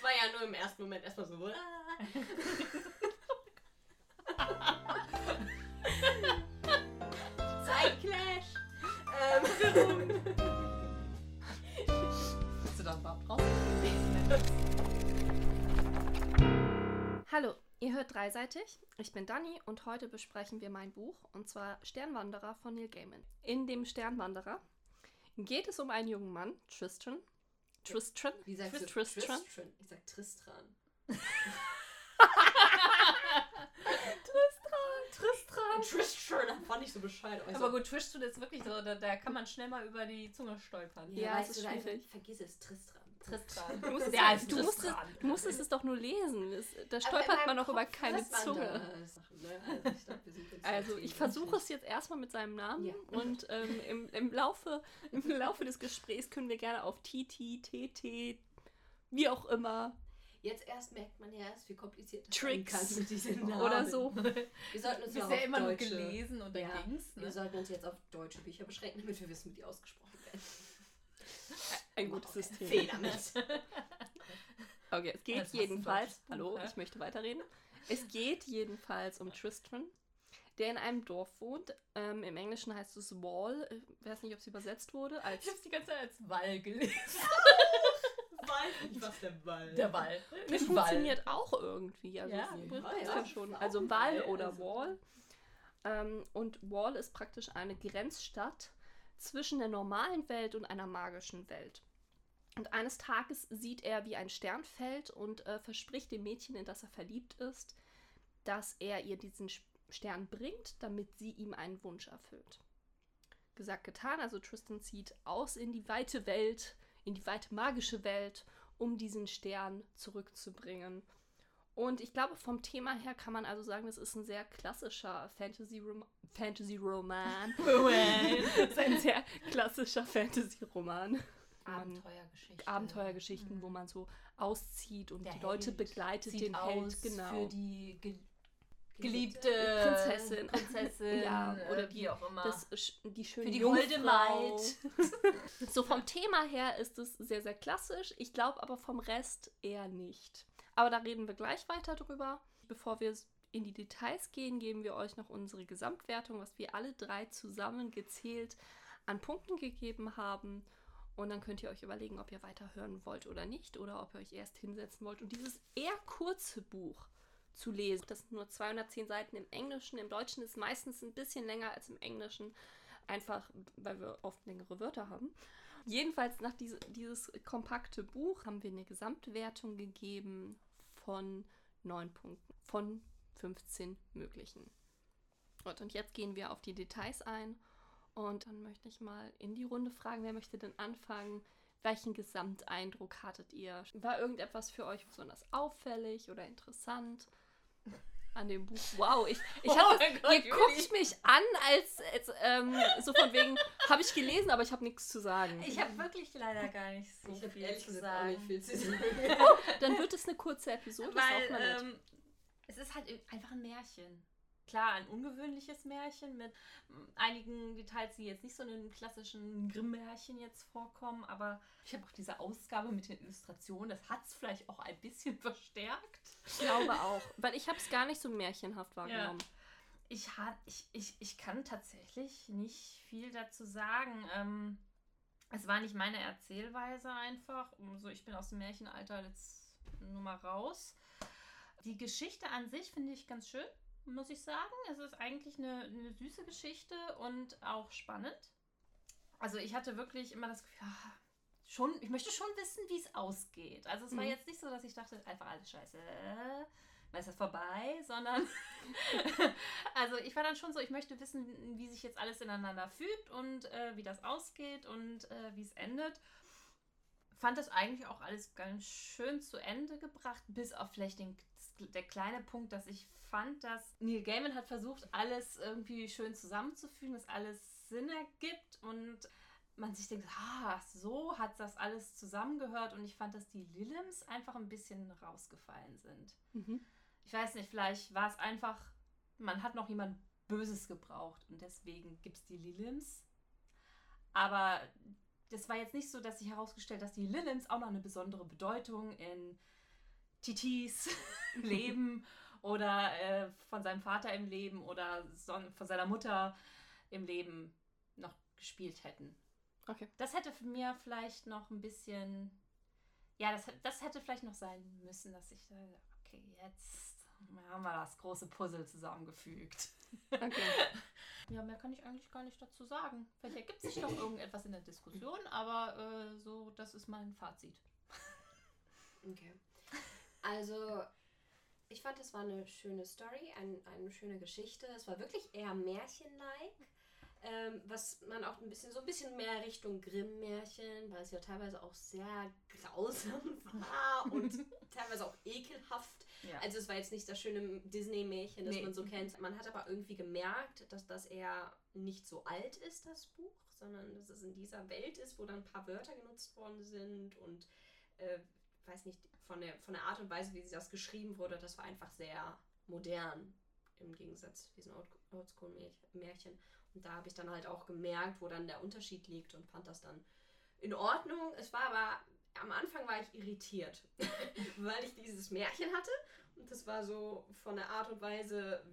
Es war ja nur im ersten Moment erstmal so. ah. Zeitclash. Ähm, Hast du da überhaupt raus? Hallo, ihr hört dreiseitig. Ich bin Dani und heute besprechen wir mein Buch und zwar Sternwanderer von Neil Gaiman. In dem Sternwanderer geht es um einen jungen Mann, Tristan. Tristan? Wie sagst du? Tristran? Tristran. Ich sag Tristran. Tristram. Tristran, da fand ich so Bescheid. Also, Aber gut, Tristan ist wirklich so, da, da kann man schnell mal über die Zunge stolpern. Ja, ja, es weißt ist einfach, schwierig. vergiss es, Tristran. Tristram. Du musstest, heißt du, musstest, du musstest es doch nur lesen. Es, da in stolpert man doch über keine Zunge. Ne? Also, ich glaub, wir sind jetzt Also versuche es jetzt erstmal mit seinem Namen Ja. und ähm, im, im, Laufe, im Laufe des Gesprächs können wir gerne auf TT, TT, wie auch immer Jetzt erst merkt man ja erst, wie kompliziert das Tricks sein kann mit diesen Namen. oder so. Wir sollten uns ja auf immer nur deutsche, gelesen und Ja, Dings. Wir Ne? sollten uns jetzt auf deutsche Bücher beschränken, damit wir wissen, wie die ausgesprochen werden. Ein gutes System. Fehler mit. Okay, es geht jedenfalls. Hallo, ich möchte weiterreden. Es geht jedenfalls um Tristan, der in einem Dorf wohnt. Ähm, Im Englischen heißt es Wall. Ich weiß nicht, ob es übersetzt wurde. Als Ich hab's die ganze Zeit als Wall gelesen. Weiß nicht, was der Ball. Der Wall. Das funktioniert auch irgendwie. Also Ja, es ja, schon. Also Wall Wall, oder also- Wall. Ähm, und Wall ist praktisch eine Grenzstadt zwischen der normalen Welt und einer magischen Welt. Und eines Tages sieht er, wie ein Stern fällt und äh, verspricht dem Mädchen, in das er verliebt ist, dass er ihr diesen Stern bringt, damit sie ihm einen Wunsch erfüllt. Gesagt, getan. Also Tristan zieht aus in die weite Welt, in die weite magische Welt, um diesen Stern zurückzubringen. Und ich glaube, vom Thema her kann man also sagen, das ist ein sehr klassischer Fantasy-Roman. Fantasy-Roman. das ist ein sehr klassischer Fantasy-Roman. Abenteuergeschichte. Abenteuergeschichten, wo man so auszieht und Der die Leute Held begleitet, Sieht den Held, genau. für die ge Geliebte Prinzessin. Prinzessin Ja, oder wie auch immer. das, die schöne für die holde Maid. So vom Thema her ist es sehr, sehr klassisch. Ich glaube aber vom Rest eher nicht. Aber da reden wir gleich weiter drüber. Bevor wir in die Details gehen, geben wir euch noch unsere Gesamtwertung, was wir alle drei zusammen gezählt an Punkten gegeben haben. Und dann könnt ihr euch überlegen, ob ihr weiterhören wollt oder nicht. Oder ob ihr euch erst hinsetzen wollt und dieses eher kurze Buch zu lesen. Das sind nur 210 Seiten im Englischen. Im Deutschen ist meistens ein bisschen länger als im Englischen. Einfach, weil wir oft längere Wörter haben. Jedenfalls nach diese, dieses kompakte Buch haben wir eine Gesamtwertung gegeben von 9 Punkten. Von 15 möglichen. Und jetzt gehen wir auf die Details ein. Und dann möchte ich mal in die Runde fragen, wer möchte denn anfangen? Welchen Gesamteindruck hattet ihr? War irgendetwas für euch besonders auffällig oder interessant an dem Buch? Wow, ich, ich Oh hab Gott, ihr guckt Juli. mich an, als, als ähm, so von wegen, habe ich gelesen, aber ich habe nichts zu sagen. Ich habe wirklich leider gar nicht so Ich habe viel ehrlich zu gesagt auch sagen. nicht viel zu sagen. Dann wird es eine kurze Episode, Weil ist auch mal nett. ähm, es ist halt einfach ein Märchen. Klar, ein ungewöhnliches Märchen mit mm, einigen Details, die jetzt nicht so in den klassischen Grimm-Märchen jetzt vorkommen, aber ich habe auch diese Ausgabe mit den Illustrationen, das hat es vielleicht auch ein bisschen verstärkt. Ich glaube auch. Weil ich habe es gar nicht so märchenhaft wahrgenommen. Ich, ha- ich, ich, ich kann tatsächlich nicht viel dazu sagen. Ähm, es war nicht meine Erzählweise einfach. So, ich bin aus dem Märchenalter jetzt nur mal raus. Die Geschichte an sich finde ich ganz schön, muss ich sagen. Es ist eigentlich eine, eine süße Geschichte und auch spannend. Also ich hatte wirklich immer das Gefühl, ah, schon, ich möchte schon wissen, wie es ausgeht. Also es war Mhm. jetzt nicht so, dass ich dachte, einfach alles scheiße, dann ist das vorbei, sondern also ich war dann schon so, ich möchte wissen, wie sich jetzt alles ineinander fügt und äh, wie das ausgeht und äh, wie es endet. Fand das eigentlich auch alles ganz schön zu Ende gebracht, bis auf vielleicht den, der kleine Punkt, dass ich fand, dass Neil Gaiman hat versucht, alles irgendwie schön zusammenzufügen, dass alles Sinn ergibt und man sich denkt, ah, so hat das alles zusammengehört und ich fand, dass die Lilims einfach ein bisschen rausgefallen sind. Mhm. Ich weiß nicht, vielleicht war es einfach, man hat noch jemand Böses gebraucht und deswegen gibt es die Lilims. Aber das war jetzt nicht so, dass sich herausgestellt, dass die Lilims auch noch eine besondere Bedeutung in Titis Leben oder äh, von seinem Vater im Leben oder von seiner Mutter im Leben noch gespielt hätten. Okay. Das hätte für mir vielleicht noch ein bisschen. Ja, das, das hätte vielleicht noch sein müssen, dass ich. da- Okay, jetzt haben wir das große Puzzle zusammengefügt. Okay. Ja, mehr kann ich eigentlich gar nicht dazu sagen. Vielleicht ergibt sich noch irgendetwas in der Diskussion, aber äh, so, das ist mein Fazit. Okay. Also, ich fand, es war eine schöne Story, ein, eine schöne Geschichte. Es war wirklich eher märchenlike. Ähm, was man auch ein bisschen, so ein bisschen mehr Richtung Grimm-Märchen, weil es ja teilweise auch sehr grausam war und teilweise auch ekelhaft. Ja. Also es war jetzt nicht das schöne Disney-Märchen, das Nee. man so kennt. Man hat aber irgendwie gemerkt, dass das eher nicht so alt ist, das Buch, sondern dass es in dieser Welt ist, wo dann ein paar Wörter genutzt worden sind und äh, weiß nicht, von der, von der Art und Weise, wie das geschrieben wurde, das war einfach sehr modern im Gegensatz zu diesen Old- Oldschool-Märchen. Und da habe ich dann halt auch gemerkt, wo dann der Unterschied liegt und fand das dann in Ordnung. Es war aber, am Anfang war ich irritiert, weil ich dieses Märchen hatte. Und das war so von der Art und Weise,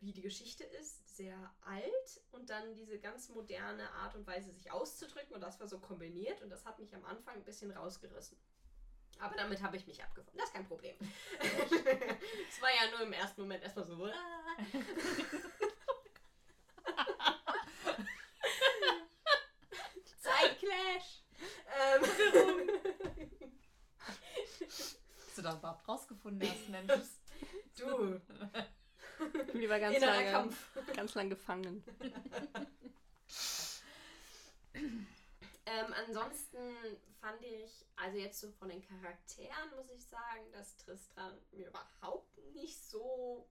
wie die Geschichte ist, sehr alt. Und dann diese ganz moderne Art und Weise, sich auszudrücken. Und das war so kombiniert. Und das hat mich am Anfang ein bisschen rausgerissen. Aber damit habe ich mich abgefunden. Das ist kein Problem. Es war ja nur im ersten Moment erstmal so. "Ah." Zeitclash! Ähm, Hast du da überhaupt rausgefunden hast, Mensch? du, Die war ganz innerer lange, Kampf. ganz lang gefangen. Ähm, ansonsten fand ich, also jetzt so von den Charakteren muss ich sagen, dass Tristan mir überhaupt nicht so.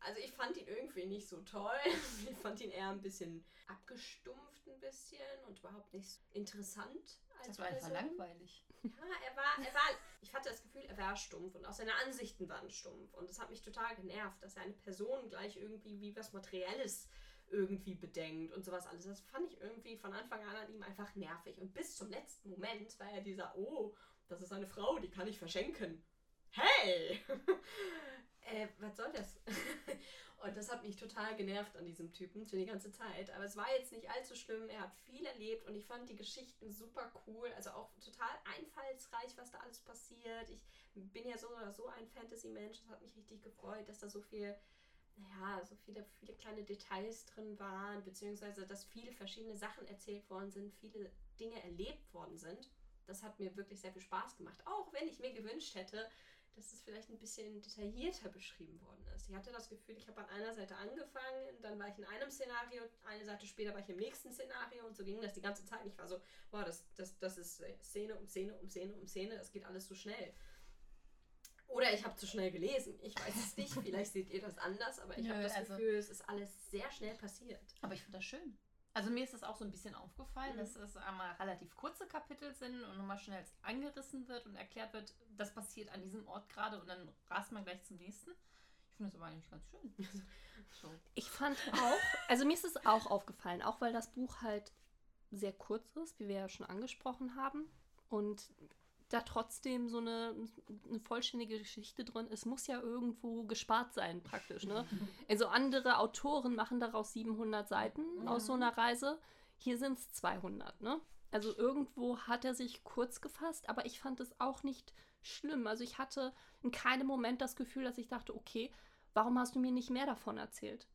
Also ich fand ihn irgendwie nicht so toll. Ich fand ihn eher ein bisschen abgestumpft ein bisschen und überhaupt nicht so interessant als Das war einfach Person. langweilig. Ja, er war, er war, ich hatte das Gefühl, er war stumpf und auch seine Ansichten waren stumpf. Und das hat mich total genervt, dass er eine Person gleich irgendwie wie was Materielles irgendwie bedenkt und sowas alles. Das fand ich irgendwie von Anfang an an ihm einfach nervig. Und bis zum letzten Moment war er dieser, oh, das ist eine Frau, die kann ich verschenken. Hey! äh, was soll das? und das hat mich total genervt an diesem Typen für die ganze Zeit. Aber es war jetzt nicht allzu schlimm. Er hat viel erlebt und ich fand die Geschichten super cool. Also auch total einfallsreich, was da alles passiert. Ich bin ja so oder so ein Fantasy-Mensch. Das hat mich richtig gefreut, dass da so viel, naja, so viele, viele kleine Details drin waren, beziehungsweise dass viele verschiedene Sachen erzählt worden sind, viele Dinge erlebt worden sind. Das hat mir wirklich sehr viel Spaß gemacht. Auch wenn ich mir gewünscht hätte, dass es vielleicht ein bisschen detaillierter beschrieben worden ist. Ich hatte das Gefühl, ich habe an einer Seite angefangen, dann war ich in einem Szenario, eine Seite später war ich im nächsten Szenario und so ging das die ganze Zeit. Ich war so, boah, das, das, das ist Szene um Szene um Szene um Szene, das geht alles so schnell. Oder ich habe zu schnell gelesen. Ich weiß es nicht. Vielleicht seht ihr das anders, aber ich habe das also- Gefühl, es ist alles sehr schnell passiert. Aber ich finde das schön. Also mir ist das auch so ein bisschen aufgefallen, Mhm. dass es einmal relativ kurze Kapitel sind und nochmal schnell angerissen wird und erklärt wird, das passiert an diesem Ort gerade und dann rast man gleich zum nächsten. Ich finde das aber eigentlich ganz schön. So. Ich fand auch, also mir ist es auch aufgefallen, auch weil das Buch halt sehr kurz ist, wie wir ja schon angesprochen haben. Und da trotzdem so eine, eine vollständige Geschichte drin ist, muss ja irgendwo gespart sein, praktisch. Ne? Also andere Autoren machen daraus 700 Seiten aus so einer Reise. Hier sind es 200. Ne? Also irgendwo hat er sich kurz gefasst, aber ich fand es auch nicht schlimm. Also ich hatte in keinem Moment das Gefühl, dass ich dachte, okay, warum hast du mir nicht mehr davon erzählt?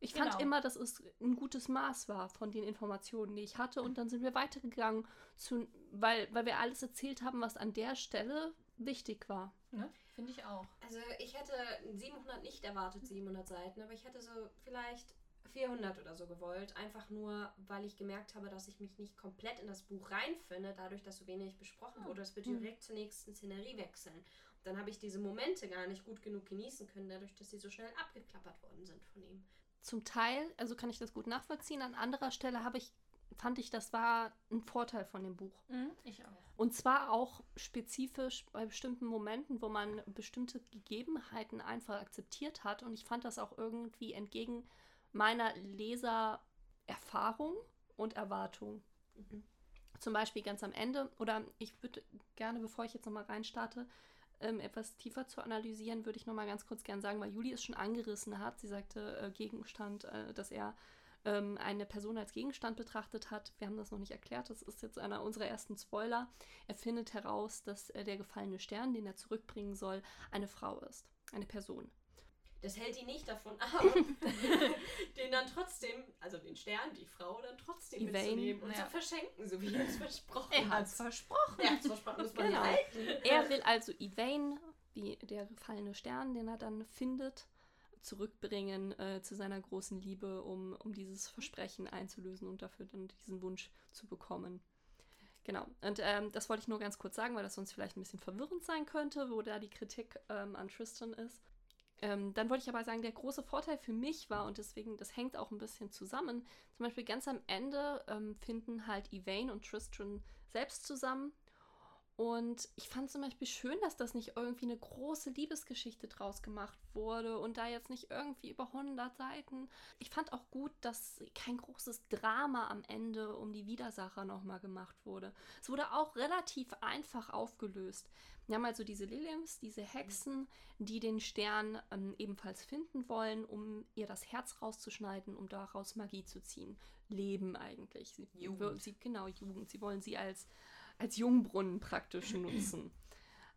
Ich fand Genau. immer, dass es ein gutes Maß war von den Informationen, die ich hatte. Und dann sind wir weitergegangen, zu, weil, weil wir alles erzählt haben, was an der Stelle wichtig war. Ne? Finde ich auch. Also ich hätte 700 nicht erwartet, 700 Seiten, aber ich hätte so vielleicht 400 oder so gewollt. Einfach nur, weil ich gemerkt habe, dass ich mich nicht komplett in das Buch reinfinde, dadurch, dass so wenig besprochen wurde. Es wird Mhm. direkt zur nächsten Szenerie wechseln. Dann habe ich diese Momente gar nicht gut genug genießen können, dadurch, dass sie so schnell abgeklappert worden sind von ihm. Zum Teil, also kann ich das gut nachvollziehen. An anderer Stelle habe ich, fand ich, das war ein Vorteil von dem Buch. Ich auch. Und zwar auch spezifisch bei bestimmten Momenten, wo man bestimmte Gegebenheiten einfach akzeptiert hat. Und ich fand das auch irgendwie entgegen meiner Lesererfahrung und Erwartung. Mhm. Zum Beispiel ganz am Ende, oder ich würde gerne, bevor ich jetzt nochmal reinstarte, ähm, etwas tiefer zu analysieren, würde ich noch mal ganz kurz gern sagen, weil Juli es schon angerissen hat. Sie sagte äh, Gegenstand, äh, dass er ähm, eine Person als Gegenstand betrachtet hat. Wir haben das noch nicht erklärt, das ist jetzt einer unserer ersten Spoiler. Er findet heraus, dass äh, der gefallene Stern, den er zurückbringen soll, eine Frau ist, eine Person. Das hält ihn nicht davon ab, den dann trotzdem, also den Stern, die Frau dann trotzdem Yvain, mitzunehmen und ja. zu verschenken, so wie er es versprochen Er hat. hat's versprochen. Er hat es versprochen, muss man Genau. halten. Er will also Yvain, wie der gefallene Stern, den er dann findet, zurückbringen äh, zu seiner großen Liebe, um, um dieses Versprechen einzulösen und dafür dann diesen Wunsch zu bekommen. Genau. Und ähm, das wollte ich nur ganz kurz sagen, weil das sonst vielleicht ein bisschen verwirrend sein könnte, wo da die Kritik ähm, an Tristan ist. Ähm, dann wollte ich aber sagen, der große Vorteil für mich war, und deswegen, das hängt auch ein bisschen zusammen, zum Beispiel ganz am Ende ähm, finden halt Yvain und Tristan selbst zusammen. Und ich fand zum Beispiel schön, dass das nicht irgendwie eine große Liebesgeschichte draus gemacht wurde und da jetzt nicht irgendwie über 100 Seiten. Ich fand auch gut, dass kein großes Drama am Ende um die Widersacher nochmal gemacht wurde. Es wurde auch relativ einfach aufgelöst. Wir haben also diese Lilims, diese Hexen, die den Stern ähm, ebenfalls finden wollen, um ihr das Herz rauszuschneiden, um daraus Magie zu ziehen. Leben eigentlich. Sie, Jugend. Sie, genau, Jugend. Sie wollen sie als, als Jungbrunnen praktisch nutzen.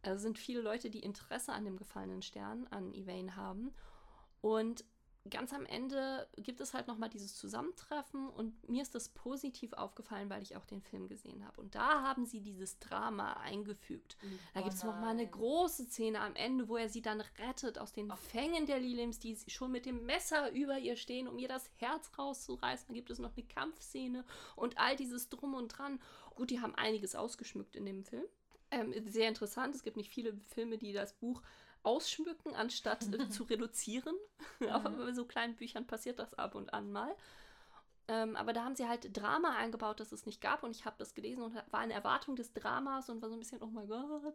Also sind viele Leute, die Interesse an dem gefallenen Stern, an Yvain haben. Und ganz am Ende gibt es halt nochmal dieses Zusammentreffen und mir ist das positiv aufgefallen, weil ich auch den Film gesehen habe. Und da haben sie dieses Drama eingefügt. Da Oh gibt es nochmal eine große Szene am Ende, wo er sie dann rettet aus den Fängen der Lilims, die schon mit dem Messer über ihr stehen, um ihr das Herz rauszureißen. Dann gibt es noch eine Kampfszene und all dieses Drum und Dran. Gut, die haben einiges ausgeschmückt in dem Film. Ähm, sehr interessant. Es gibt nicht viele Filme, die das Buch ausschmücken, anstatt äh, zu reduzieren. Aber bei so kleinen Büchern passiert das ab und an mal. Ähm, aber da haben sie halt Drama eingebaut, das es nicht gab. Und ich habe das gelesen und war in Erwartung des Dramas und war so ein bisschen, oh mein Gott.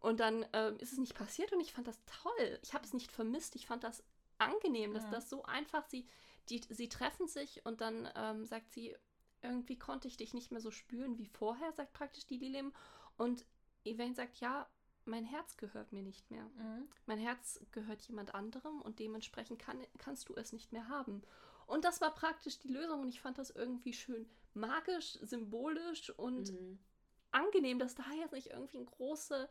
Und dann ähm, ist es nicht passiert und ich fand das toll. Ich habe es nicht vermisst. Ich fand das angenehm, dass Mhm. das so einfach, sie, die, sie treffen sich und dann ähm, sagt sie, irgendwie konnte ich dich nicht mehr so spüren wie vorher, sagt praktisch die Lilim. Und Elaine sagt, ja, mein Herz gehört mir nicht mehr. Mhm. Mein Herz gehört jemand anderem und dementsprechend kann, kannst du es nicht mehr haben. Und das war praktisch die Lösung und ich fand das irgendwie schön magisch, symbolisch und Mhm. angenehm, dass da jetzt nicht irgendwie eine große,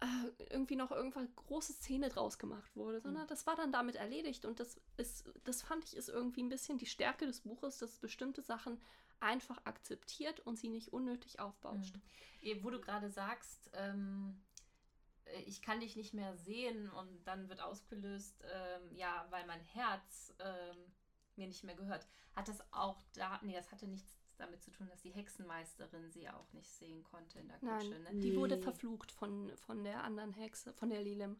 äh, irgendwie noch irgendwas große Szene draus gemacht wurde, sondern das war dann damit erledigt und das ist, das fand ich ist irgendwie ein bisschen die Stärke des Buches, dass es bestimmte Sachen einfach akzeptiert und sie nicht unnötig aufbauscht. Mhm. Wo du gerade sagst, ähm, äh, ich kann dich nicht mehr sehen und dann wird ausgelöst, ähm, ja, weil mein Herz ähm, mir nicht mehr gehört. Hat das auch da, nee, das hatte nichts damit zu tun, dass die Hexenmeisterin sie auch nicht sehen konnte in der Kutsche, Nein, ne? die wurde verflucht von, von der anderen Hexe, von der Lilim.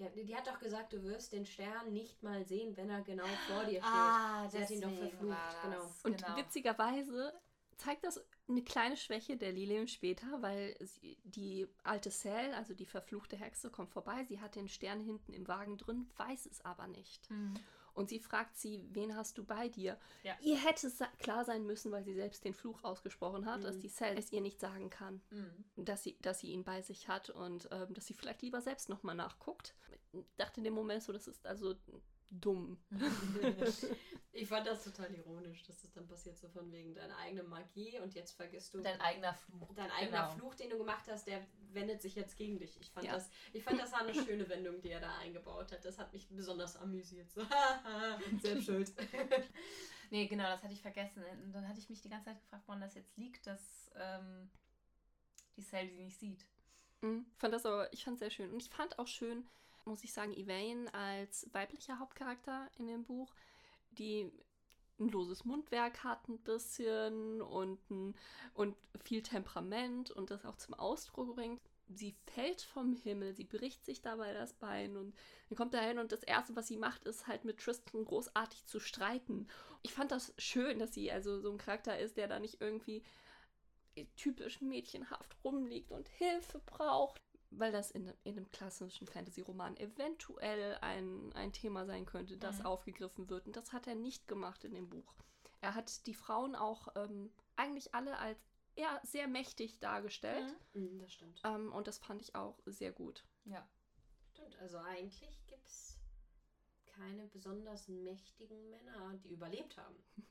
Die, hat- die hat doch gesagt, du wirst den Stern nicht mal sehen, wenn er genau vor dir steht. Ah, Sie hat ihn doch verflucht, war genau. das, Und genau. witzigerweise zeigt das eine kleine Schwäche der Lilim später, weil sie, die alte Sel, also die verfluchte Hexe, kommt vorbei. Sie hat den Stern hinten im Wagen drin, weiß es aber nicht. Mhm. Und sie fragt sie, wen hast du bei dir? Ja. Ihr hätte es klar sein müssen, weil sie selbst den Fluch ausgesprochen hat, dass Mhm. die Sel es ihr nicht sagen kann, Mhm. dass sie, dass sie ihn bei sich hat und ähm, dass sie vielleicht lieber selbst nochmal nachguckt. Ich dachte in dem Moment so, das ist also dumm. ich fand das total ironisch, dass das dann passiert, so von wegen deiner eigenen Magie und jetzt vergisst du Dein eigener Fluch. dein eigener genau. Fluch, den du gemacht hast, der wendet sich jetzt gegen dich. Ich fand, Ja. das, ich fand das war eine schöne Wendung, die er da eingebaut hat. Das hat mich besonders amüsiert. So, selbst schuld. Nee, genau, das hatte ich vergessen. Und dann hatte ich mich die ganze Zeit gefragt, woran das jetzt liegt, dass ähm, die Cell sie nicht sieht. Mhm. Fand das aber, ich fand sehr schön. Und ich fand auch schön, muss ich sagen, Yvain als weiblicher Hauptcharakter in dem Buch, die ein loses Mundwerk hat ein bisschen und, ein, und viel Temperament und das auch zum Ausdruck bringt. Sie fällt vom Himmel, sie bricht sich dabei das Bein und dann kommt er hin und das Erste, was sie macht, ist halt mit Tristan großartig zu streiten. Ich fand das schön, dass sie also so ein Charakter ist, der da nicht irgendwie typisch mädchenhaft rumliegt und Hilfe braucht, weil das in, in einem klassischen Fantasy-Roman eventuell ein, ein Thema sein könnte, das Mhm. aufgegriffen wird. Und das hat er nicht gemacht in dem Buch. Er hat die Frauen auch ähm, eigentlich alle als eher sehr mächtig dargestellt. Mhm. Mhm, das stimmt. Ähm, und das fand ich auch sehr gut. Ja. Stimmt, also eigentlich gibt es keine besonders mächtigen Männer, die überlebt haben.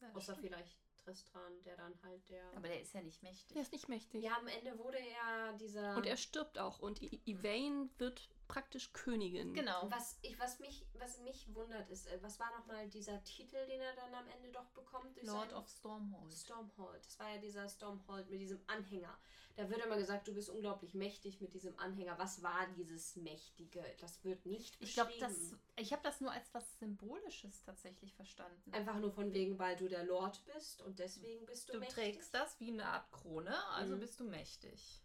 Ja, Außer stimmt. vielleicht Tristran, der dann halt der. Aber der ist ja nicht mächtig. Der ist nicht mächtig. ja, am Ende wurde er dieser. Und er stirbt auch. Und I- Yvain wird praktisch Königin. Genau. Was, ich, was, mich, was mich wundert ist, äh, was war nochmal dieser Titel, den er dann am Ende doch bekommt? Lord of Stormhold. Stormhold. Das war ja dieser Stormhold mit diesem Anhänger. Da wird immer gesagt, du bist unglaublich mächtig mit diesem Anhänger. Was war dieses Mächtige? Das wird nicht Ich glaube, beschrieben. das. Ich habe das nur als was Symbolisches tatsächlich verstanden. Einfach nur von wegen, weil du der Lord bist und deswegen bist du, du mächtig. trägst das wie eine Art Krone, also Mhm. bist du mächtig.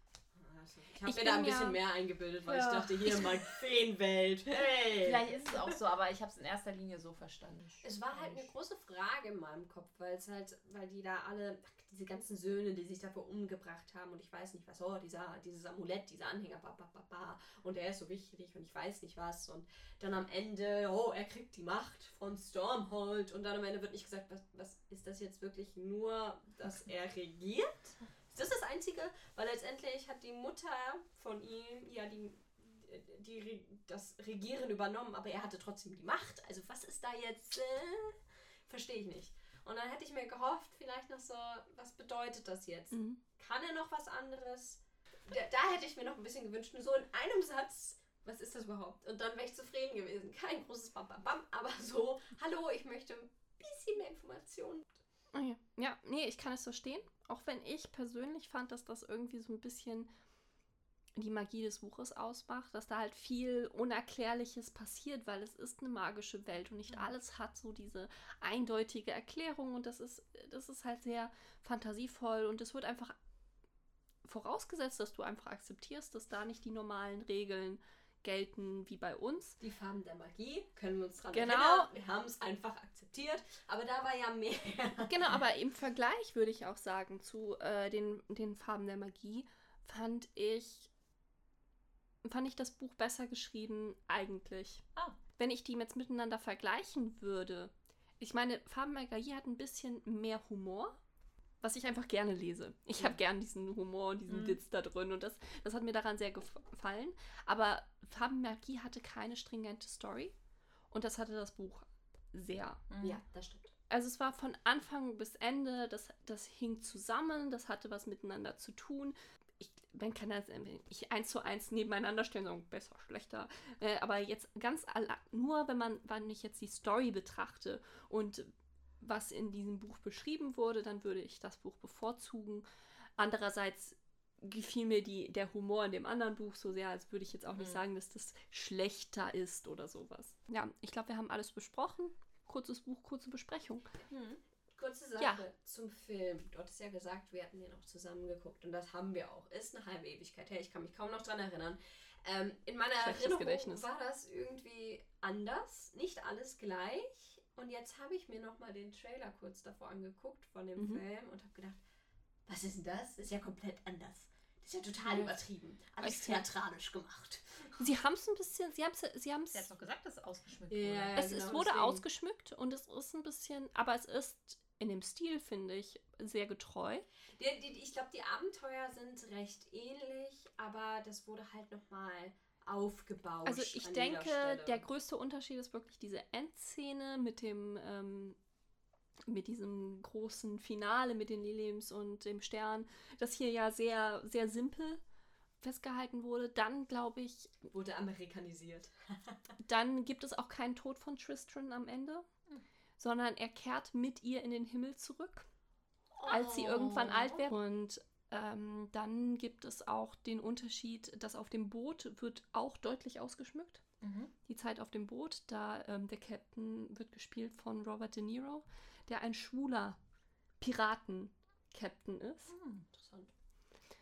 Ich habe mir da ein bin ja- bisschen mehr eingebildet, weil Ja. ich dachte, hier mal Feenwelt. Hey! Vielleicht ist es auch so, aber ich habe es in erster Linie so verstanden. Es war halt eine große Frage in meinem Kopf, weil es halt, weil die da alle, diese ganzen Söhne, die sich dafür umgebracht haben und ich weiß nicht was, oh, dieser, dieses Amulett, dieser Anhänger, ba, ba, ba, ba, und er ist so wichtig und ich weiß nicht was und dann am Ende, oh, er kriegt die Macht von Stormhold und dann am Ende wird nicht gesagt, was, was ist das jetzt wirklich nur, dass er regiert? Ist das das Einzige? Weil letztendlich hat die Mutter von ihm ja die, die, das Regieren übernommen, aber er hatte trotzdem die Macht. Also was ist da jetzt? Äh, Verstehe ich nicht. Und dann hätte ich mir gehofft, vielleicht noch so, was bedeutet das jetzt? Mhm. Kann er noch was anderes? Da, da hätte ich mir noch ein bisschen gewünscht, nur so in einem Satz, was ist das überhaupt? Und dann wäre ich zufrieden gewesen. Kein großes Bam Bam Bam, aber so, hallo, ich möchte ein bisschen mehr Informationen. Okay. Ja, nee, ich kann es verstehen. Auch wenn ich persönlich fand, dass das irgendwie so ein bisschen die Magie des Buches ausmacht, dass da halt viel Unerklärliches passiert, weil es ist eine magische Welt und nicht Mhm. alles hat so diese eindeutige Erklärung und das ist, das ist halt sehr fantasievoll und es wird einfach vorausgesetzt, dass du einfach akzeptierst, dass da nicht die normalen Regeln gelten wie bei uns. Die Farben der Magie, können wir uns dran Genau. erinnern. Wir haben es einfach akzeptiert, aber da war ja mehr. Genau, aber im Vergleich würde ich auch sagen zu äh, den, den Farben der Magie fand ich fand ich das Buch besser geschrieben eigentlich. Ah. Wenn ich die jetzt miteinander vergleichen würde, ich meine, Farben der Magie hat ein bisschen mehr Humor, was ich einfach gerne lese. Ich Ja. habe gern diesen Humor und diesen Mhm. Witz da drin und das, das hat mir daran sehr gefallen. Aber Farben der Magie hatte keine stringente Story und das hatte das Buch sehr. Mhm. Ja, das stimmt. Also es war von Anfang bis Ende, das, das hing zusammen, das hatte was miteinander zu tun. Ich, man kann das ich eins zu eins nebeneinander stellen, sagen, besser, schlechter. Äh, aber jetzt ganz alle, nur wenn man, wenn ich jetzt die Story betrachte und was in diesem Buch beschrieben wurde, dann würde ich das Buch bevorzugen. Andererseits gefiel mir die, der Humor in dem anderen Buch so sehr, als würde ich jetzt auch nicht Mhm. sagen, dass das schlechter ist oder sowas. Ja, ich glaube, wir haben alles besprochen. Kurzes Buch, kurze Besprechung. Mhm. Kurze Sache Ja. zum Film. Du hattest ja gesagt, wir hatten den auch zusammen geguckt und das haben wir auch. Ist eine halbe Ewigkeit her, ich kann mich kaum noch dran erinnern. Ähm, in meiner Schlechtes Erinnerung Gedächtnis. war das irgendwie anders, nicht alles gleich. Und jetzt habe ich mir nochmal den Trailer kurz davor angeguckt von dem Mhm. Film und habe gedacht, was ist denn das? Das ist ja komplett anders. Das ist ja total Ja. übertrieben. Alles Ich- theatralisch gemacht. Sie haben es ein bisschen, sie haben es, sie haben Sie hat doch gesagt, dass es ausgeschmückt wurde. ja. es, genau, es wurde deswegen. ausgeschmückt und es ist ein bisschen, aber es ist in dem Stil, finde ich, sehr getreu. Die, die, ich glaube, die Abenteuer sind recht ähnlich, aber das wurde halt nochmal aufgebaut. Also ich denke, der größte Unterschied ist wirklich diese Endszene mit dem, ähm, mit diesem großen Finale mit den Lilims und dem Stern, das hier ja sehr, sehr simpel festgehalten wurde. Dann glaube ich, wurde amerikanisiert. dann gibt es auch keinen Tod von Tristram am Ende, Hm. sondern er kehrt mit ihr in den Himmel zurück. als sie irgendwann Oh. alt werden. Und ähm, dann gibt es auch den Unterschied, dass auf dem Boot wird auch deutlich ausgeschmückt. Mhm. Die Zeit auf dem Boot, da ähm, der Captain wird gespielt von Robert De Niro, der ein schwuler Piraten-Captain ist. Hm. Interessant.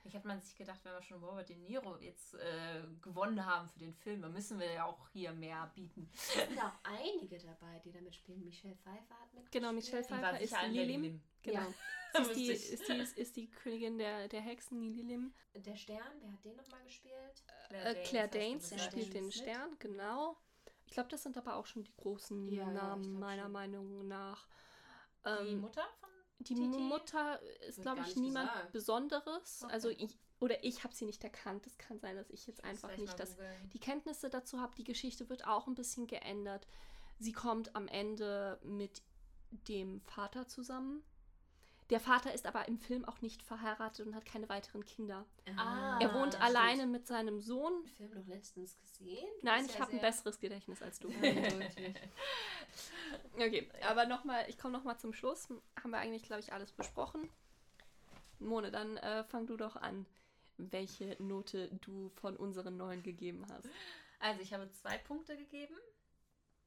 Ich habe man sich gedacht, wenn wir schon Robert De Niro jetzt äh, gewonnen haben für den Film, dann müssen wir ja auch hier mehr bieten. Es sind auch einige dabei, die damit spielen. Michelle Pfeiffer hat mitgespielt. Genau, Michelle Pfeiffer ist Lilim. Lilim. Genau. Ja. Ist die, ist, die, ist, ist die Königin der, der Hexen, Lilim. Der Stern, wer hat den nochmal gespielt? Äh, Claire hast du Danes gesagt. spielt den Danes mit. Stern, genau. Ich glaube, das sind aber auch schon die großen Ja, Namen, meiner schon. Meinung nach. Die Ähm, Mutter von die Titi? Mutter ist, glaube ich, niemand gesagt. Besonderes. Okay. Also ich, oder ich habe sie nicht erkannt. Das kann sein, dass ich jetzt Muss einfach nicht das, die Kenntnisse dazu habe. Die Geschichte wird auch ein bisschen geändert. Sie kommt am Ende mit dem Vater zusammen. Der Vater ist aber im Film auch nicht verheiratet und hat keine weiteren Kinder. Ah, er wohnt stimmt. alleine mit seinem Sohn. Den Film noch letztens gesehen. Du Nein, ich ja habe ein besseres Gedächtnis als du. Okay, aber nochmal, ich komme nochmal zum Schluss. Haben wir eigentlich, glaube ich, alles besprochen. Mone, dann äh, fang du doch an, welche Note du von unseren neuen gegeben hast. Also ich habe zwei Punkte gegeben.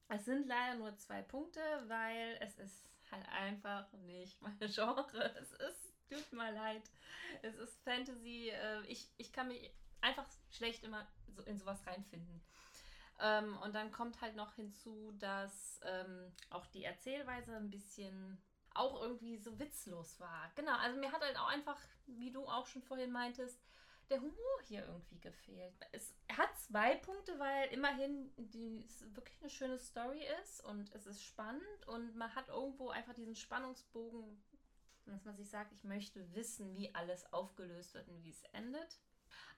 Es sind leider nur zwei Punkte, weil es ist halt einfach nicht mein Genre. Es ist, tut mir leid. Es ist Fantasy. Äh, ich, ich kann mich einfach schlecht immer so in sowas reinfinden. Ähm, und dann kommt halt noch hinzu, dass ähm, auch die Erzählweise ein bisschen auch irgendwie so witzlos war. Genau, also mir hat halt auch einfach, wie du auch schon vorhin meintest, der Humor hier irgendwie gefehlt. Es hat zwei Punkte, weil immerhin die, es wirklich eine schöne Story ist und es ist spannend und man hat irgendwo einfach diesen Spannungsbogen, dass man sich sagt, ich möchte wissen, wie alles aufgelöst wird und wie es endet.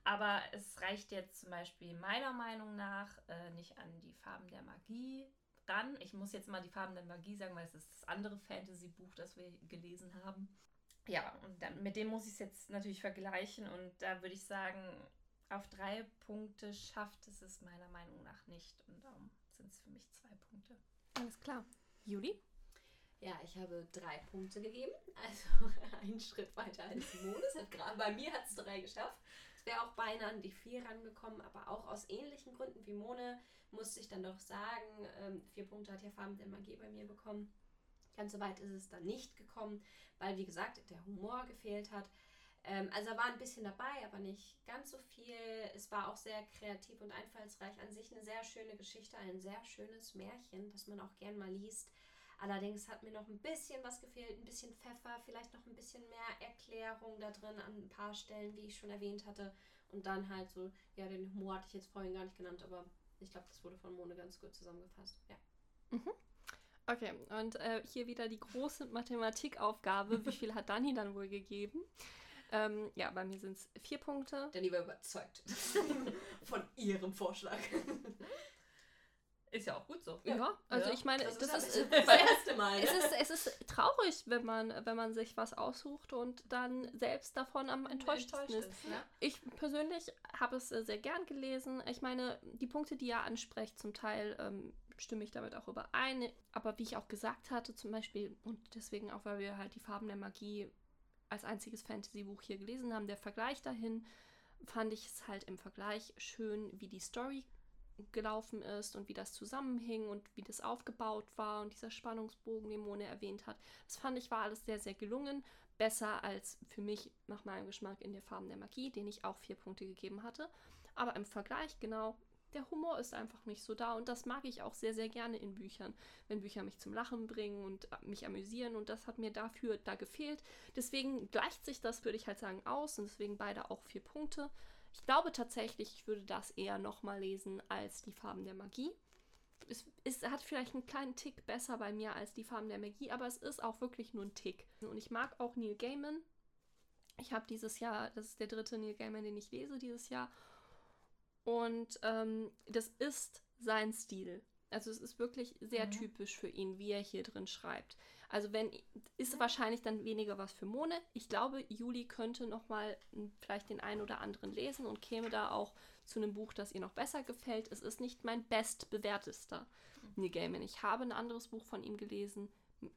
Aber es reicht jetzt zum Beispiel meiner Meinung nach äh, nicht an die Farben der Magie ran. Ich muss jetzt mal die Farben der Magie sagen, weil es ist das andere Fantasy-Buch, das wir gelesen haben. Ja, und dann, mit dem muss ich es jetzt natürlich vergleichen und da würde ich sagen, auf drei Punkte schafft es es meiner Meinung nach nicht und darum sind es für mich zwei Punkte. Alles klar. Juli? Ja, ich habe drei Punkte gegeben. Also einen Schritt weiter als Simone. Es hat gerade bei mir hat es drei geschafft. Es wäre auch beinahe an die vier rangekommen, aber auch aus ähnlichen Gründen wie Mone musste ich dann doch sagen, ähm, vier Punkte hat ja Farben der Magie bei mir bekommen. Ganz so weit ist es dann nicht gekommen, weil wie gesagt der Humor gefehlt hat. Ähm, also er war ein bisschen dabei, aber nicht ganz so viel. Es war auch sehr kreativ und einfallsreich. An sich eine sehr schöne Geschichte, ein sehr schönes Märchen, das man auch gern mal liest. Allerdings hat mir noch ein bisschen was gefehlt, ein bisschen Pfeffer, vielleicht noch ein bisschen mehr Erklärung da drin an ein paar Stellen, wie ich schon erwähnt hatte. Und dann halt so, ja, den Humor hatte ich jetzt vorhin gar nicht genannt, aber ich glaube, das wurde von Mone ganz gut zusammengefasst. Ja. Okay, und äh, hier wieder die große Mathematikaufgabe. Wie viel hat Dani dann wohl gegeben? Ähm, ja, bei mir sind es vier Punkte. Danny war überzeugt von ihrem Vorschlag. Ist ja auch gut so. Ja, also Ja, ich meine, Das, das, ist, ist, das, das erste Mal. es ist, es ist traurig, wenn man, wenn man sich was aussucht und dann selbst davon am enttäuschtesten ist. ne? Ich persönlich habe es äh, sehr gern gelesen. Ich meine, die Punkte, die ihr ansprecht, zum Teil ähm, stimme ich damit auch überein. Aber wie ich auch gesagt hatte, zum Beispiel, und deswegen auch, weil wir halt die Farben der Magie als einziges Fantasy-Buch hier gelesen haben, der Vergleich dahin, fand ich es halt im Vergleich schön, wie die Story gelaufen ist und wie das zusammenhing und wie das aufgebaut war und dieser Spannungsbogen, den Mone erwähnt hat. Das fand ich war alles sehr, sehr gelungen. Besser als für mich nach meinem Geschmack in der Farben der Magie, den ich auch vier Punkte gegeben hatte. Aber im Vergleich, genau, der Humor ist einfach nicht so da und das mag ich auch sehr, sehr gerne in Büchern, wenn Bücher mich zum Lachen bringen und äh, mich amüsieren und das hat mir dafür da gefehlt. Deswegen gleicht sich das, würde ich halt sagen, aus und deswegen beide auch vier Punkte. Ich glaube tatsächlich, ich würde das eher nochmal lesen als die Farben der Magie. Es, es hat vielleicht einen kleinen Tick besser bei mir als die Farben der Magie, aber es ist auch wirklich nur ein Tick. Und ich mag auch Neil Gaiman. Ich habe dieses Jahr, das ist der dritte Neil Gaiman, den ich lese dieses Jahr. Und ähm, das ist sein Stil. Also es ist wirklich sehr Mhm. typisch für ihn, wie er hier drin schreibt. Also wenn ist wahrscheinlich dann weniger was für Mone. Ich glaube, Juli könnte noch mal m, vielleicht den einen oder anderen lesen und käme da auch zu einem Buch, das ihr noch besser gefällt. Es ist nicht mein bestbewertester Neil Gaiman. Ich habe ein anderes Buch von ihm gelesen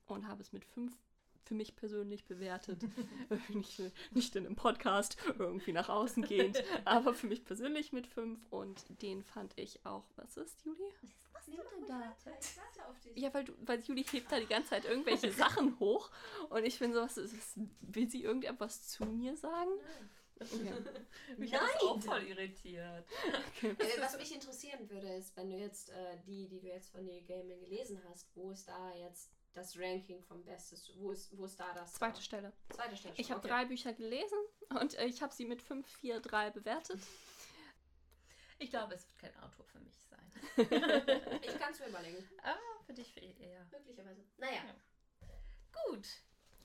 und habe es mit fünf für mich persönlich bewertet. nicht, nicht in einem Podcast, irgendwie nach außen gehend, aber für mich persönlich mit fünf und den fand ich auch. Was ist, Juli? Was Nee, mach ruhig weiter. Ich warte auf dich. Ja, weil, du, weil Juli hebt da die ganze Zeit irgendwelche Sachen hoch und ich bin so, was, was, will sie irgendetwas zu mir sagen? Nein. Okay. Mich hat das auch Nein! voll irritiert. Okay. Äh, Was mich interessieren würde, ist, wenn du jetzt äh, die, die du jetzt von Neil Gaiman gelesen hast, wo ist da jetzt das Ranking vom Bestes? Wo ist, wo ist da das? Zweite Stelle. Zweite Stelle. Ich habe okay. drei Bücher gelesen und äh, ich habe sie mit 5, 4, 3 bewertet. Ich glaube, es wird kein Autor für mich sein. Ich kann es mir überlegen. Ah, für dich eher. Möglicherweise. Naja. Gut.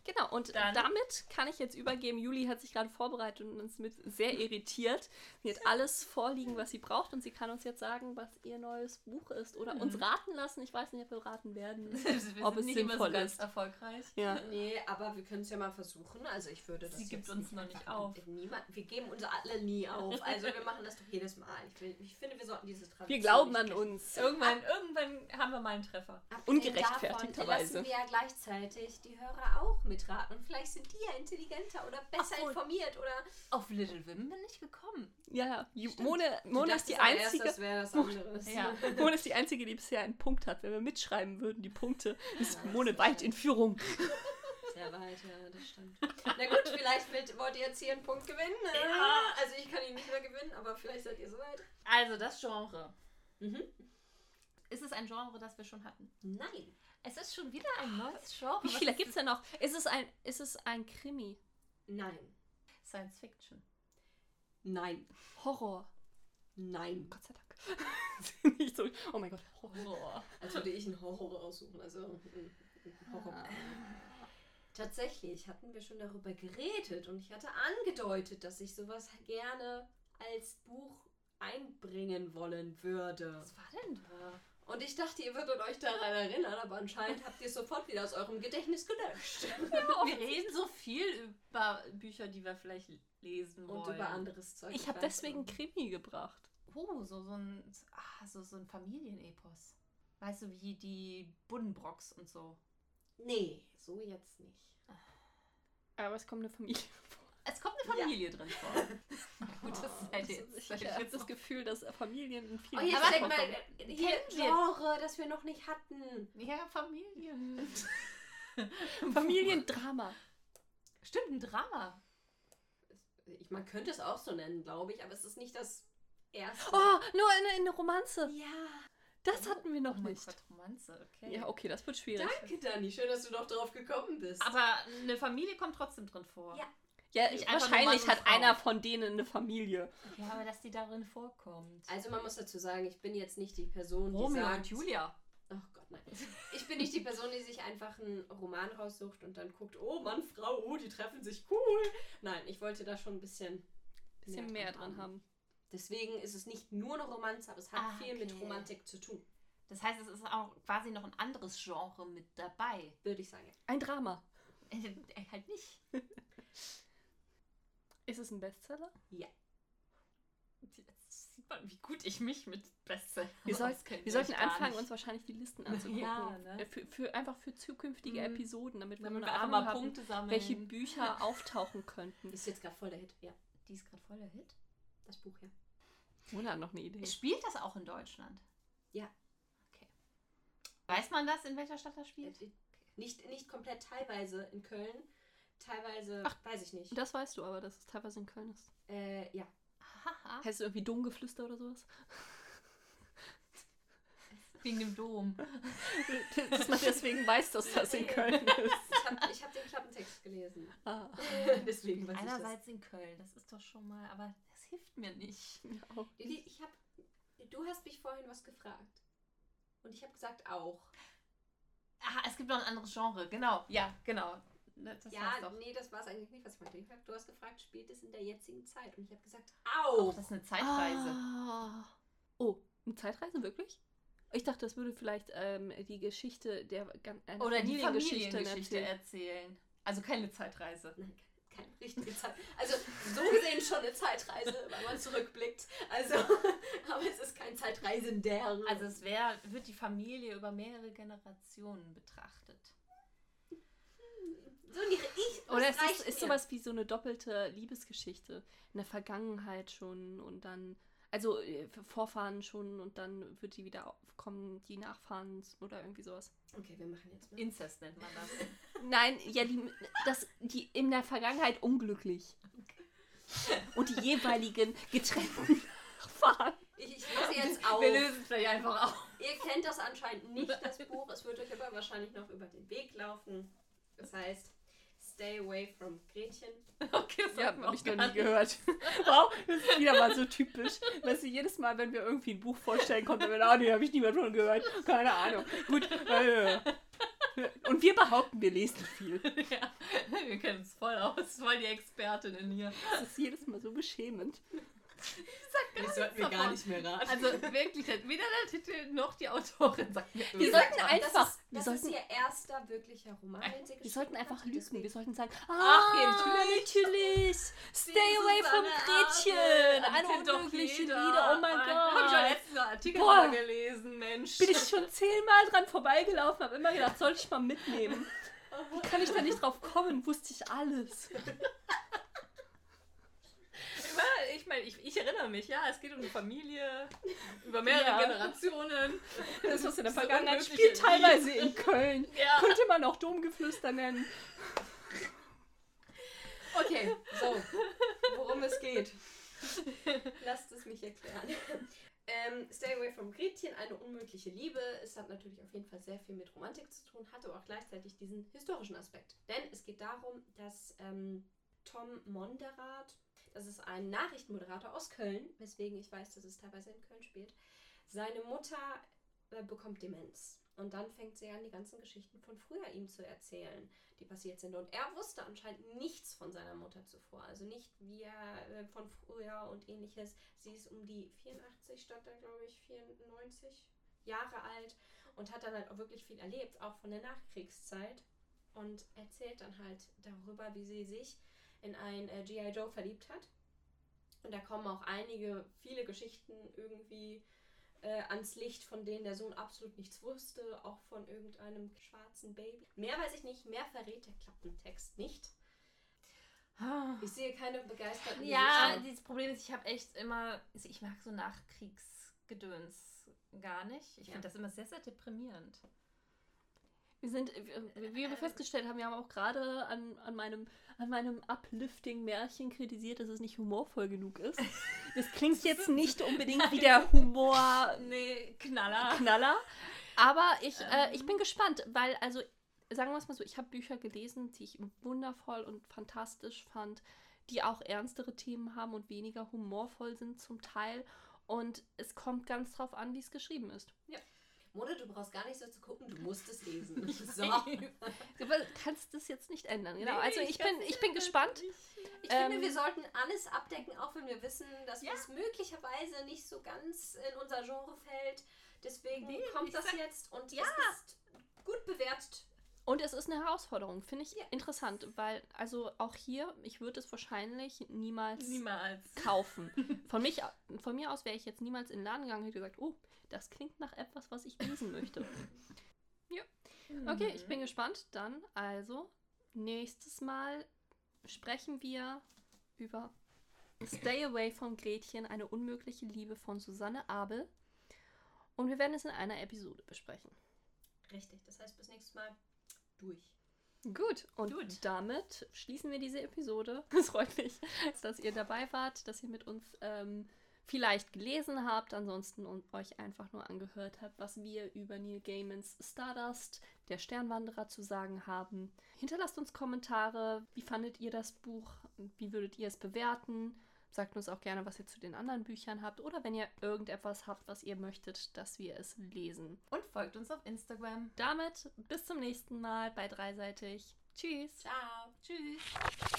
Genau, und Dann- damit kann ich jetzt übergeben. Juli hat sich gerade vorbereitet und ist mit sehr irritiert. Sie hat alles vorliegen, was sie braucht und sie kann uns jetzt sagen, was ihr neues Buch ist oder uns raten lassen. Ich weiß nicht, ob wir raten werden. Wir Ob sind es nicht immer so sinnvoll ganz ist. erfolgreich. Ja. Nee, aber wir können es ja mal versuchen. Also ich würde das Sie gibt uns noch nicht auf. Niemand, wir geben uns alle nie auf. Also wir machen das doch jedes Mal. Ich, will, ich finde, wir sollten diese Tradition Wir glauben an uns. Irgendwann, irgendwann haben wir mal einen Treffer. Ungerechtfertigterweise. Davon lassen wir ja gleichzeitig die Hörer auch mitraten. Und vielleicht sind die ja intelligenter oder besser Obwohl- informiert oder. Auf Little Women bin ich gekommen. Ja. Mone, Mone ist die aber erst, einzige. das das. Ja. Mone ist die einzige, die bisher einen Punkt hat. Wenn wir mitschreiben würden, die Punkte, ist Ja, Mone weit in Führung. Sehr weit, ja, das stimmt. Na gut, vielleicht wollt, wollt ihr jetzt hier einen Punkt gewinnen. äh? Ja. Also ich kann ihn nicht mehr gewinnen, aber vielleicht seid ihr soweit. Also das Genre. Mhm. Ist es ein Genre, das wir schon hatten? Nein. Es ist schon wieder ein neues Genre. Wie viele gibt es denn noch? Ist es ein, ist es ein Krimi? Nein. Science Fiction. Nein. Horror? Nein. Gott sei Dank. Nicht so. Oh mein Gott. Horror. Als würde ich einen Horror aussuchen. Also Horror. Tatsächlich hatten wir schon darüber geredet und ich hatte angedeutet, dass ich sowas gerne als Buch einbringen wollen würde. Was war denn da? Und ich dachte, ihr würdet euch daran erinnern, aber anscheinend habt ihr es sofort wieder aus eurem Gedächtnis gelöscht. Wir reden so viel über Bücher, die wir vielleicht lesen wollen. Und über anderes Zeug. Ich habe deswegen. Krimi gebracht. Oh, so, so, ein, ah, so, so ein Familienepos. Weißt du, wie die Buddenbrocks und so. Nee, so jetzt nicht. Aber es kommt eine Familie vor. Es kommt eine Familie drin vor. Gut, das ist halt jetzt. ich ich habe das Gefühl, dass Familien in Oh, vielen jetzt Aber denk mal, vorkommen. äh, hier Genre, das wir noch nicht hatten. Ja, Familien. Familiendrama. Stimmt, ein Drama. Ich, man könnte es auch so nennen, glaube ich, aber es ist nicht das erste. Oh, nur eine, eine Romanze. ja. Das hatten wir noch oh mein nicht. Gott, Romanze, okay. Ja, okay, das wird schwierig. Danke, Dani. Schön, dass du noch drauf gekommen bist. Aber eine Familie kommt trotzdem drin vor. Ja. Ja, einfach nur wahrscheinlich hat Frau. einer von denen eine Familie. Ja, aber dass die darin vorkommt. Also man muss dazu sagen, ich bin jetzt nicht die Person, die Romeo sagt... und Julia. Ach Gott, nein. Ich bin nicht die Person, die sich einfach einen Roman raussucht und dann guckt, oh Mann, Frau, oh, die treffen sich cool. Nein, ich wollte da schon ein bisschen, Bisschen mehr dran haben. Deswegen ist es nicht nur eine Romanze, aber es hat Ah, viel mit okay. Romantik zu tun, Das heißt, es ist auch quasi noch ein anderes Genre mit dabei. würde ich sagen. Ein Drama. Äh, halt nicht. Ist es ein Bestseller? Jetzt sieht man, wie gut ich mich mit Bestseller Wir, soll, wir sollten anfangen, nicht. uns wahrscheinlich die Listen anzugucken. Ja, ne? Äh, für, für, einfach für zukünftige Mhm. Episoden, damit wir, Damit wir einfach mal haben, Punkte sammeln. welche Bücher auftauchen könnten. Ist jetzt gerade voll der Hit, ja, Die ist gerade voll der Hit. das Buch, ja. Mona hat noch eine Idee. Spielt das auch in Deutschland? Ja. Okay. Weiß man das, in welcher Stadt das spielt? Äh, Nicht, nicht komplett teilweise in Köln, teilweise, Ach, weiß ich nicht. Das weißt du aber, dass es teilweise in Köln ist. Äh, ja. Haha. Heißt es irgendwie Domgeflüster oder sowas? Wegen dem Dom. dass man deswegen weiß, dass das in Köln ist. Ich habe ich hab den Klappentext gelesen. Ah, Deswegen weiß Einerseits in Köln, das ist doch schon mal, aber das hilft mir nicht. auch. Lili, Ich hab, du hast mich vorhin was gefragt. Und ich habe gesagt auch. Ah, es gibt noch ein anderes Genre, genau. Ja, genau. Ne, Das ja, war's doch. nee, das war es eigentlich nicht, was ich meinte. Ich hab, du hast gefragt, spielt es in der jetzigen Zeit? Und ich habe gesagt, Oh, auch. das ist eine Zeitreise. Ah. Oh, eine Zeitreise wirklich? Ich dachte, das würde vielleicht ähm, die Geschichte der einer Oder die Familiengeschichte Familiengeschichte erzählen. erzählen. Also keine Zeitreise. Nein, keine, keine richtige Zeit. Also, so gesehen schon eine Zeitreise, wenn man zurückblickt. Also, aber es ist kein Zeitreisender. Also es wär, wird die Familie über mehrere Generationen betrachtet. So die, ich, Oder es ist, ist sowas wie so eine doppelte Liebesgeschichte. In der Vergangenheit schon und dann, also äh, Vorfahren schon und dann wird die wieder aufkommen, die Nachfahren oder irgendwie sowas. Okay, wir machen jetzt mal. Inzest nennt man das. Nein, ja, die, das, die in der Vergangenheit unglücklich. Und die jeweiligen getrennten Nachfahren. Ich, ich löse jetzt auf. Wir lösen es vielleicht einfach auf. Ihr kennt das anscheinend nicht, das Buch. Es wird euch aber wahrscheinlich noch über den Weg laufen. Das heißt, Stay Away from Gretchen. Okay, das Ja, habe ich noch nie nicht. gehört. Wow, das ist wieder mal so typisch. Weißt du, jedes Mal, wenn wir irgendwie ein Buch vorstellen, kommt immer, ah, nee, habe ich niemand von gehört. Keine Ahnung. Gut. Äh, Und wir behaupten, wir lesen viel. ja, wir kennen uns voll aus. Voll die Expertinnen hier. Das ist jedes Mal so beschämend. Das sollten wir gar nicht mehr raten. Also wirklich, weder der Titel noch die Autorin sagt mir Wir sollten einfach- Das ist, wir das sollten- ist ihr erster wirklicher Roman, den sie Wir sollten einfach lügen. Wir sollten sagen, Ach, ah, ja, natürlich. natürlich. Stay away from Gretchen. Eine unmögliche. Lieder. Oh mein Hab ich schon Gott. letzten Artikel Boah. gelesen, Mensch. Bin ich schon zehnmal dran vorbeigelaufen, habe immer gedacht, sollte ich mal mitnehmen. Wie kann ich da nicht drauf kommen? Wusste ich alles. Ich meine, ich, ich erinnere mich, ja, es geht um eine Familie, über mehrere Ja. Generationen. Das, was in der Vergangenheit spielt, teilweise in Köln. Ja. Könnte man auch Domgeflüster nennen. Okay, so, worum es geht. Lasst es mich erklären. Ähm, Stay Away from Gretchen, eine unmögliche Liebe. Es hat natürlich auf jeden Fall sehr viel mit Romantik zu tun, hat aber auch gleichzeitig diesen historischen Aspekt. Denn es geht darum, dass ähm, Tom Monderath, das ist ein Nachrichtenmoderator aus Köln, weswegen ich weiß, dass es teilweise in Köln spielt, seine Mutter äh, bekommt Demenz. Und dann fängt sie an, die ganzen Geschichten von früher ihm zu erzählen die passiert sind. Und er wusste anscheinend nichts von seiner Mutter zuvor. Also nicht wie er äh, von früher und ähnliches. Sie ist um die 84, stand da glaube ich, 94 Jahre alt und hat dann halt auch wirklich viel erlebt, auch von der Nachkriegszeit. Und erzählt dann halt darüber, wie sie sich in ein äh, G.I. Joe verliebt hat. Und da kommen auch einige, viele Geschichten irgendwie äh, ans Licht, von denen der Sohn absolut nichts wusste, auch von irgendeinem schwarzen Baby. Mehr weiß ich nicht, mehr verrät der Klappentext nicht. Ich sehe keine begeisterten Ja, dieses Problem ist, ich habe echt immer, also ich mag so Nachkriegsgedöns gar nicht. Ich Ja. finde das immer sehr, sehr deprimierend. Wir sind, äh, wie wir festgestellt haben, wir haben auch gerade an, an meinem, an meinem Uplifting-Märchen kritisiert, dass es nicht humorvoll genug ist. Das klingt jetzt nicht unbedingt wie der Humor Nee, Knaller. Knaller. Aber ich, äh, ich bin gespannt, weil, also, sagen wir es mal so, ich habe Bücher gelesen, die ich wundervoll und fantastisch fand, die auch ernstere Themen haben und weniger humorvoll sind zum Teil. Und es kommt ganz drauf an, wie es geschrieben ist. Mode, du brauchst gar nicht so zu gucken, du musst es lesen. So. Du kannst das jetzt nicht ändern. Genau. Nee, also ich kann's bin, ich bin gespannt. Ich Ähm, finde, wir sollten alles abdecken, auch wenn wir wissen, dass Ja. es möglicherweise nicht so ganz in unser Genre fällt. Deswegen Nee, kommt ich das jetzt und Ja. es ist gut bewertet. Und es ist eine Herausforderung, finde ich Ja. interessant, weil also auch hier, ich würde es wahrscheinlich niemals Niemals. kaufen. Von, mich, von mir aus wäre ich jetzt niemals in den Laden gegangen und hätte gesagt, oh, das klingt nach etwas, was ich lesen möchte. Okay, ich bin gespannt. Dann also, nächstes Mal sprechen wir über Stay Away von Gretchen, eine unmögliche Liebe von Susanne Abel. Und wir werden es in einer Episode besprechen. Richtig, das heißt bis nächstes Mal durch. Gut, und Gut. damit schließen wir diese Episode. Es freut mich, dass ihr dabei wart, dass ihr mit uns ähm, vielleicht gelesen habt, ansonsten und euch einfach nur angehört habt, was wir über Neil Gaimans Stardust, der Sternwanderer, zu sagen haben. Hinterlasst uns Kommentare. Wie fandet ihr das Buch? Wie würdet ihr es bewerten? Sagt uns auch gerne, was ihr zu den anderen Büchern habt oder wenn ihr irgendetwas habt, was ihr möchtet, dass wir es lesen. Und folgt uns auf Instagram. Damit bis zum nächsten Mal bei Dreiseitig. Tschüss. Ciao. Tschüss.